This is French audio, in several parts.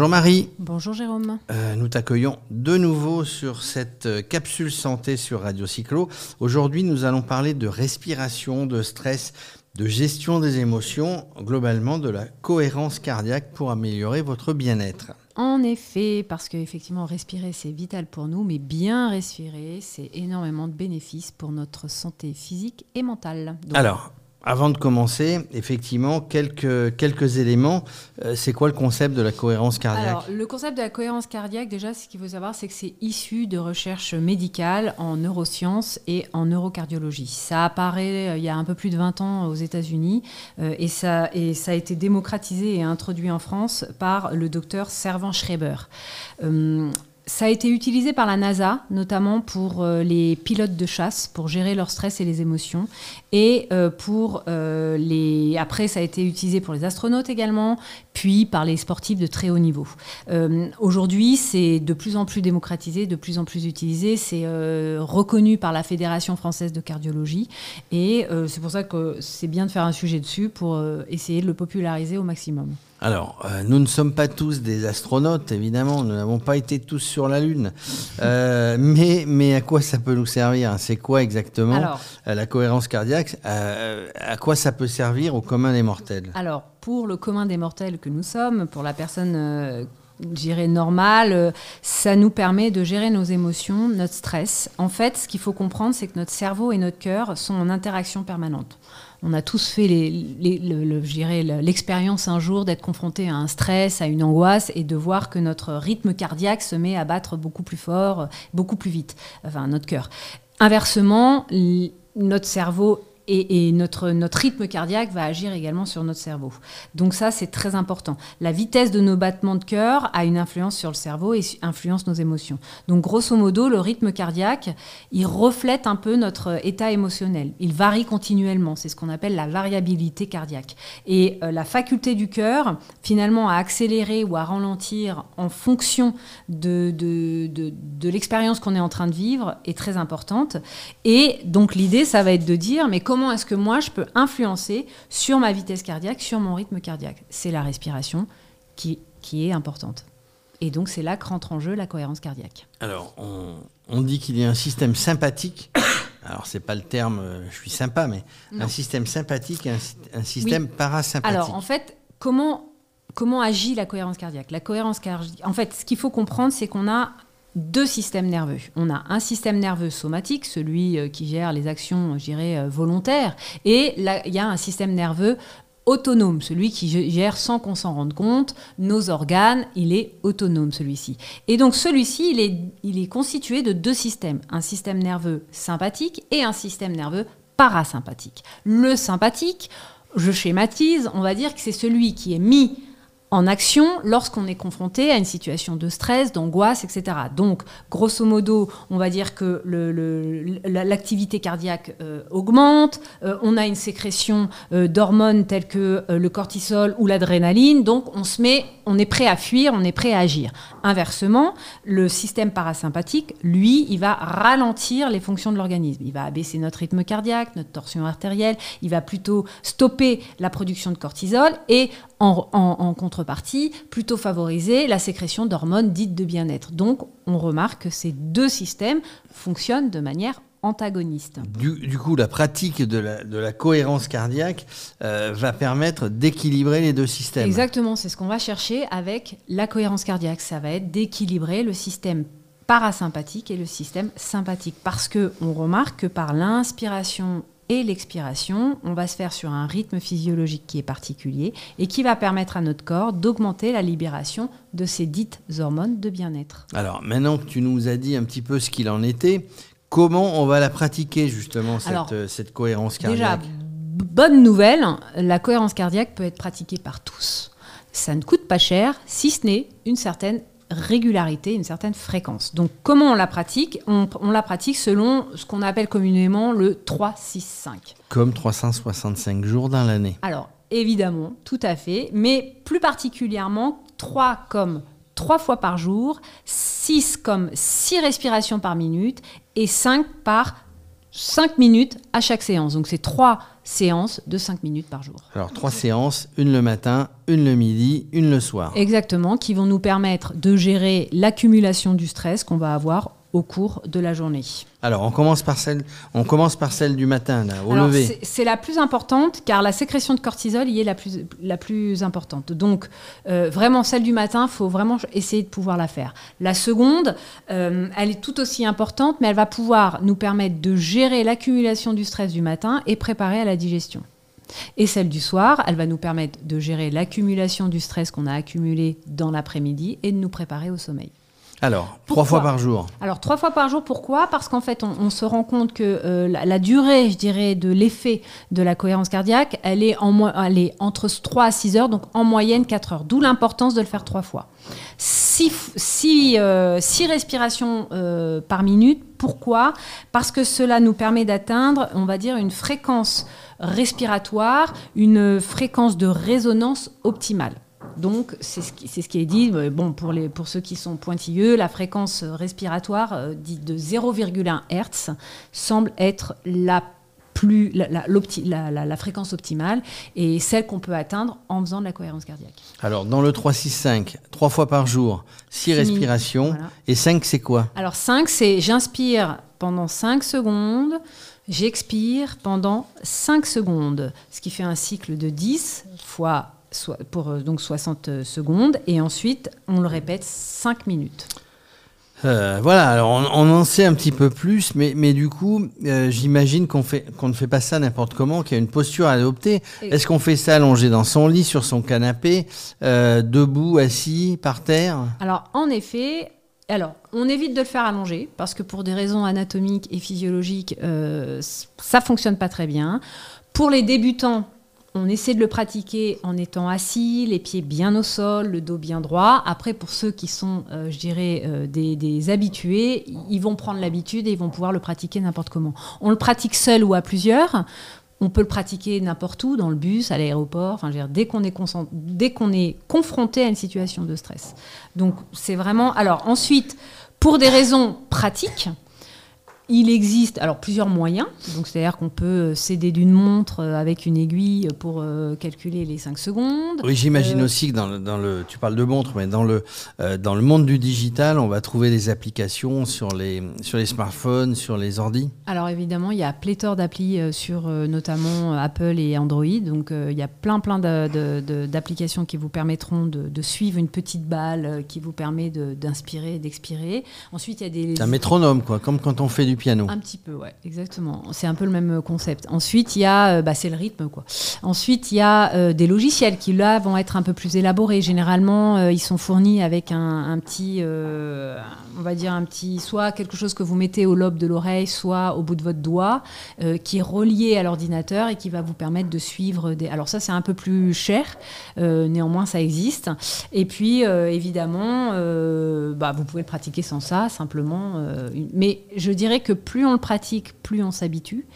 Bonjour Marie. Bonjour Jérôme. Euh, nous t'accueillons de nouveau sur cette euh, capsule santé sur Radio Cyclo. Aujourd'hui, nous allons parler de respiration, de stress, de gestion des émotions, globalement de la cohérence cardiaque pour améliorer votre bien-être. En effet, parce qu'effectivement, respirer, c'est vital pour nous, mais bien respirer, c'est énormément de bénéfices pour notre santé physique et mentale. Alors, avant de commencer, effectivement, quelques, quelques éléments. Euh, c'est quoi le concept de la cohérence cardiaque Alors, le concept de la cohérence cardiaque, déjà, ce qu'il faut savoir, c'est que c'est issu de recherches médicales en neurosciences et en neurocardiologie. Ça apparaît euh, il y a un peu plus de 20 ans aux États-Unis euh, et, ça, et ça a été démocratisé et introduit en France par le docteur Servan Schreiber. Ça a été utilisé par la NASA, notamment pour euh, les pilotes de chasse, pour gérer leur stress et les émotions. Et euh, pour euh, les. Après, ça a été utilisé pour les astronautes également, puis par les sportifs de très haut niveau. Aujourd'hui, c'est de plus en plus démocratisé, de plus en plus utilisé. C'est reconnu par la Fédération française de cardiologie. Et c'est pour ça que c'est bien de faire un sujet dessus pour essayer de le populariser au maximum. Alors, euh, nous ne sommes pas tous des astronautes, évidemment, nous n'avons pas été tous sur la Lune. Euh, mais, mais à quoi ça peut nous servir C'est quoi exactement euh, la cohérence cardiaque? À quoi ça peut servir au commun des mortels? Alors, pour le commun des mortels que nous sommes, pour la personne dirais normale, ça nous permet de gérer nos émotions, notre stress. En fait, ce qu'il faut comprendre, c'est que notre cerveau et notre cœur sont en interaction permanente on a tous fait l'expérience un jour d'être confronté à un stress, à une angoisse et de voir que notre rythme cardiaque se met à battre beaucoup plus fort, beaucoup plus vite, enfin notre cœur. Inversement, notre cerveau et, notre, notre rythme cardiaque va agir également sur notre cerveau. Donc ça, c'est très important. La vitesse de nos battements de cœur a une influence sur le cerveau et influence nos émotions. Donc grosso modo, le rythme cardiaque, il reflète un peu notre état émotionnel. Il varie continuellement. C'est ce qu'on appelle la variabilité cardiaque. Et euh, la faculté du cœur, finalement, à accélérer ou à ralentir en fonction de, de, de, de l'expérience qu'on est en train de vivre est très importante. Et donc l'idée, ça va être de dire, mais comment comment est-ce que moi je peux influencer sur ma vitesse cardiaque, sur mon rythme cardiaque? C'est la respiration qui, qui est importante. Et donc c'est là que rentre en jeu la cohérence cardiaque. Alors on, dit qu'il y a un système sympathique. Alors c'est pas le terme, euh, je suis sympa, mais un système sympathique et un, système parasympathique. Alors en fait, comment comment agit la cohérence cardiaque? La cohérence cardiaque, en fait, ce qu'il faut comprendre, c'est qu'on a deux systèmes nerveux. On a un système nerveux somatique, celui euh, qui gère les actions, je dirais, euh, volontaires, et il y a un système nerveux autonome, celui qui gère sans qu'on s'en rende compte nos organes, il est autonome celui-ci. Et donc celui-ci, il est, il est constitué de deux systèmes, un système nerveux sympathique et un système nerveux parasympathique. Le sympathique, je schématise, on va dire que c'est celui qui est mis en action lorsqu'on est confronté à une situation de stress, d'angoisse, etc. Donc, grosso modo, on va dire que l'activité cardiaque euh, augmente, euh, on a une sécrétion euh, d'hormones telles que le cortisol ou l'adrénaline, donc on se met, on est prêt à fuir, on est prêt à agir. Inversement, le système parasympathique, lui, il va ralentir les fonctions de l'organisme. Il va abaisser notre rythme cardiaque, notre torsion artérielle, il va plutôt stopper la production de cortisol et en, en, contrepartie, plutôt favoriser la sécrétion d'hormones dites de bien-être. Donc, on remarque que ces deux systèmes fonctionnent de manière antagoniste. Du, coup, la pratique de la, cohérence cardiaque euh, va permettre d'équilibrer les deux systèmes. Exactement, c'est ce qu'on va chercher avec la cohérence cardiaque. Ça va être d'équilibrer le système parasympathique et le système sympathique. Parce que on remarque que par l'inspiration et l'expiration, on va se faire sur un rythme physiologique qui est particulier et qui va permettre à notre corps d'augmenter la libération de ces dites hormones de bien-être. Alors maintenant que tu nous as dit un petit peu ce qu'il en était, comment on va la pratiquer justement, cette, cette cohérence cardiaque Déjà, bonne nouvelle, la cohérence cardiaque peut être pratiquée par tous. Ça ne coûte pas cher, si ce n'est une certaine régularité, une certaine fréquence. Donc comment on la pratique? On, la pratique selon ce qu'on appelle communément le 3-6-5. Comme 365 jours dans l'année. Alors évidemment, tout à fait, mais plus particulièrement 3 comme 3 fois par jour, 6 comme 6 respirations par minute et 5 par 5 minutes à chaque séance. Donc c'est 3 séances de 5 minutes par jour. Alors trois séances, une le matin, une le midi, une le soir. Exactement, qui vont nous permettre de gérer l'accumulation du stress qu'on va avoir au cours de la journée. Alors on commence par celle, on commence par celle du matin, là, au Alors, lever. c'est- C'est la plus importante car la sécrétion de cortisol y est la plus, la plus importante. Donc, euh, vraiment, celle du matin, il faut vraiment essayer de pouvoir la faire. La seconde, euh, elle est tout aussi importante, mais elle va pouvoir nous permettre de gérer l'accumulation du stress du matin et préparer à la digestion. Et celle du soir, elle va nous permettre de gérer l'accumulation du stress qu'on a accumulé dans l'après-midi et de nous préparer au sommeil. Alors Pourquoi trois fois par jour. Alors trois fois par jour, pourquoi? Parce qu'en fait, on, on se rend compte que euh, la, la durée, je dirais, de l'effet de la cohérence cardiaque, elle est, en, mo- elle est entre 3 à 6 heures, donc en moyenne 4 heures. D'où l'importance de le faire trois fois. 6 respirations euh, par minute. Pourquoi? Parce que cela nous permet d'atteindre, on va dire, une fréquence respiratoire, une fréquence de résonance optimale. Donc, c'est ce, qui- c'est ce qui est dit. Bon, pour, les, pour ceux qui sont pointilleux, la fréquence respiratoire euh, dite de 0,1 Hertz semble être la plus la, la- fréquence optimale et celle qu'on peut atteindre en faisant de la cohérence cardiaque. Alors dans le 3-6-5, trois fois par jour, six Six minutes, respirations. voilà. Et 5 c'est quoi? Alors 5, c'est j'inspire pendant 5 secondes, j'expire pendant 5 secondes, ce qui fait un cycle de 10 fois pour euh, donc 60 secondes et ensuite on le répète 5 minutes. Euh, voilà, alors on, on en sait un petit peu plus, mais, mais du coup, euh, j'imagine qu'on ne fait pas ça n'importe comment, qu'il y a une posture à adopter. Est-ce qu'on fait ça allongé dans son lit, sur son canapé, euh, debout, assis, par terre? Alors en effet, alors on évite de le faire allonger parce que pour des raisons anatomiques et physiologiques, euh, ça fonctionne pas très bien. Pour les débutants, on essaie de le pratiquer en étant assis, les pieds bien au sol, le dos bien droit. Après, pour ceux qui sont, euh, je dirais, euh, des, habitués, ils vont prendre l'habitude et ils vont pouvoir le pratiquer n'importe comment. On le pratique seul ou à plusieurs. On peut le pratiquer n'importe où, dans le bus, à l'aéroport, enfin, je dès qu'on est, dès qu'on est confronté à une situation de stress. Donc, c'est vraiment. Alors, ensuite, pour des raisons pratiques, il existe alors plusieurs moyens. Donc, c'est-à-dire qu'on peut euh, s'aider d'une montre euh, avec une aiguille pour euh, calculer les 5 secondes. Oui, j'imagine Euh, aussi que dans le, dans le, tu parles de montre, mais dans le, euh, dans le monde du digital, on va trouver des applications sur les, sur les smartphones, sur les ordis. Alors évidemment, il y a pléthore d'applis sur notamment Apple et Android. Donc il y a plein plein d'applications qui vous permettront de, de suivre une petite balle qui vous permet d'inspirer d'expirer. Ensuite, il y a des C'est un métronome, quoi, comme quand on fait du piano. un petit peu, ouais, exactement. C'est un peu le même concept. Ensuite, il y a, euh, bah, c'est le rythme, quoi. Ensuite, il y a euh, des logiciels qui là vont être un peu plus élaborés. Généralement, euh, ils sont fournis avec un, petit, on va dire un petit, soit quelque chose que vous mettez au lobe de l'oreille, soit au bout de votre doigt, qui est relié à l'ordinateur et qui va vous permettre de suivre des. Alors ça, c'est un peu plus cher. néanmoins, ça existe. Et puis, évidemment, bah, vous pouvez le pratiquer sans ça, simplement. Mais je dirais que plus on le pratique, plus on s'habitue,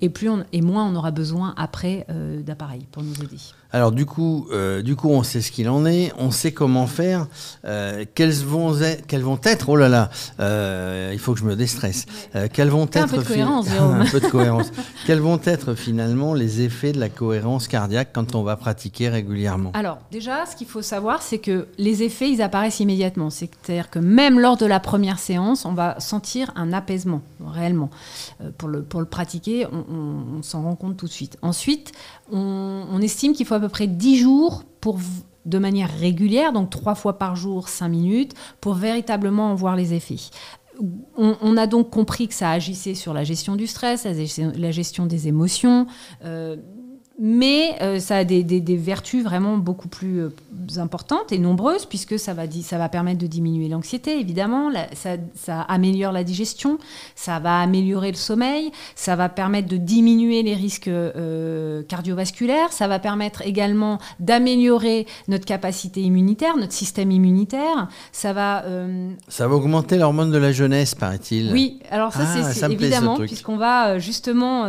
et plus on, et moins on aura besoin après euh, d'appareils pour nous aider. Alors du coup, euh, du coup, on sait ce qu'il en est, on sait comment faire. Euh, quelles vont être, quelles vont être Oh là là, euh, il faut que je me déstresse. Quelles vont Fais un être peu de cohérence, un peu de cohérence. quels vont être finalement les effets de la cohérence cardiaque quand on va pratiquer régulièrement? Alors, déjà, ce qu'il faut savoir, c'est que les effets, ils apparaissent immédiatement. C'est-à-dire que même lors de la première séance, on va sentir un apaisement, réellement. Euh, pour, le, pour le pratiquer, on, s'en rend compte tout de suite. Ensuite, on, estime qu'il faut à peu près 10 jours pour de manière régulière, donc trois fois par jour, 5 minutes, pour véritablement en voir les effets. On, a donc compris que ça agissait sur la gestion du stress, la gestion, la gestion des émotions, euh, mais euh, ça a des, des- des vertus vraiment beaucoup plus euh, importantes et nombreuses, puisque ça va, di- ça va permettre de diminuer l'anxiété, évidemment, la- ça, ça améliore la digestion, ça va améliorer le sommeil, ça va permettre de diminuer les risques euh, cardiovasculaires, ça va permettre également d'améliorer notre capacité immunitaire, notre système immunitaire, ça va... Ça va augmenter l'hormone de la jeunesse, paraît-il. oui, alors ça Ah, c'est- évidemment, puisqu'on va justement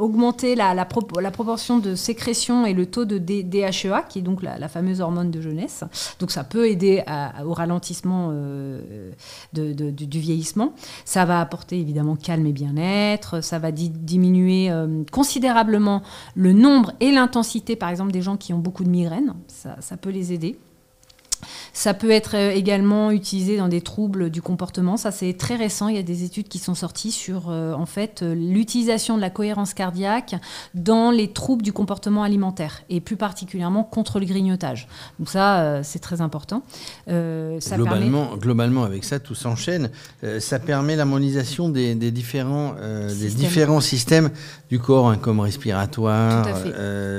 augmenter la, la, pro- la proportion de sécrétion et le taux de DHEA, qui est donc la, fameuse hormone de jeunesse. Donc ça peut aider au ralentissement euh, du vieillissement. Ça va apporter évidemment calme et bien-être. Ça va diminuer euh, considérablement le nombre et l'intensité, par exemple, des gens qui ont beaucoup de migraines. ça peut les aider. Ça peut être euh, également utilisé dans des troubles du comportement. Ça, c'est très récent. Il y a des études qui sont sorties sur euh, en fait euh, l'utilisation de la cohérence cardiaque dans les troubles du comportement alimentaire et plus particulièrement contre le grignotage. Donc ça, c'est très important. Ça globalement, globalement, avec ça, tout s'enchaîne. ça permet l'harmonisation des, différents, des différents systèmes du corps, hein, comme respiratoire,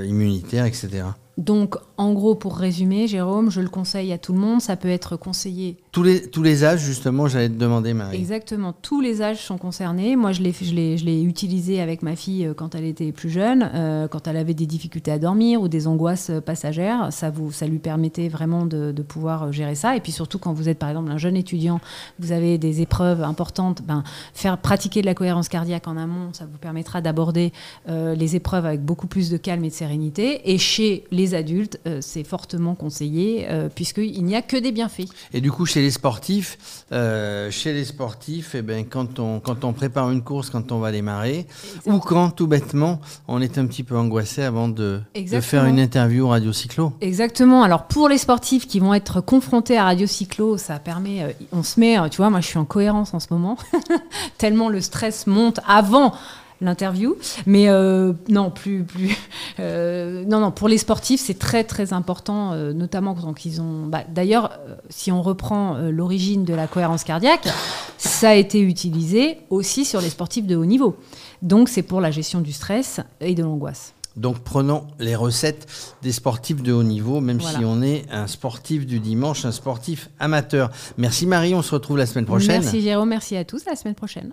immunitaire, etc. Donc, en gros, pour résumer, Jérôme, je le conseille à tout le monde. Ça peut être conseillé. Tous les, tous les âges, justement, j'allais te demander, Marie. Exactement, tous les âges sont concernés. Moi, je l'ai utilisé avec ma fille euh, quand elle était plus jeune, euh, quand elle avait des difficultés à dormir ou des angoisses euh, passagères. Ça, vous, ça lui permettait vraiment de, pouvoir gérer ça. Et puis surtout, quand vous êtes, par exemple, un jeune étudiant, vous avez des épreuves importantes, ben, faire pratiquer de la cohérence cardiaque en amont, ça vous permettra d'aborder les épreuves avec beaucoup plus de calme et de sérénité. Et chez les adultes, euh, c'est fortement conseillé puisqu'il n'y a que des bienfaits. Et du coup, chez les sportifs, euh, chez les sportifs, eh ben, quand, on, quand on prépare une course, quand on va démarrer, ou quand tout bêtement, on est un petit peu angoissé avant de, de faire une interview Radio Cyclo. Exactement. Alors pour les sportifs qui vont être confrontés à Radio Cyclo, ça permet, on se met, tu vois, moi je suis en cohérence en ce moment, tellement le stress monte avant l'interview. Mais euh, non, plus, plus. Euh, non, non, pour les sportifs, c'est très, très important, euh, notamment quand ils ont. Bah, d'ailleurs, si on reprend l'origine de la cohérence cardiaque, ça a été utilisé aussi sur les sportifs de haut niveau. Donc, c'est pour la gestion du stress et de l'angoisse. Donc prenons les recettes des sportifs de haut niveau, même si on est un sportif du dimanche, un sportif amateur. Merci Marie, on se retrouve la semaine prochaine. Merci Jérôme, merci à tous, à la semaine prochaine.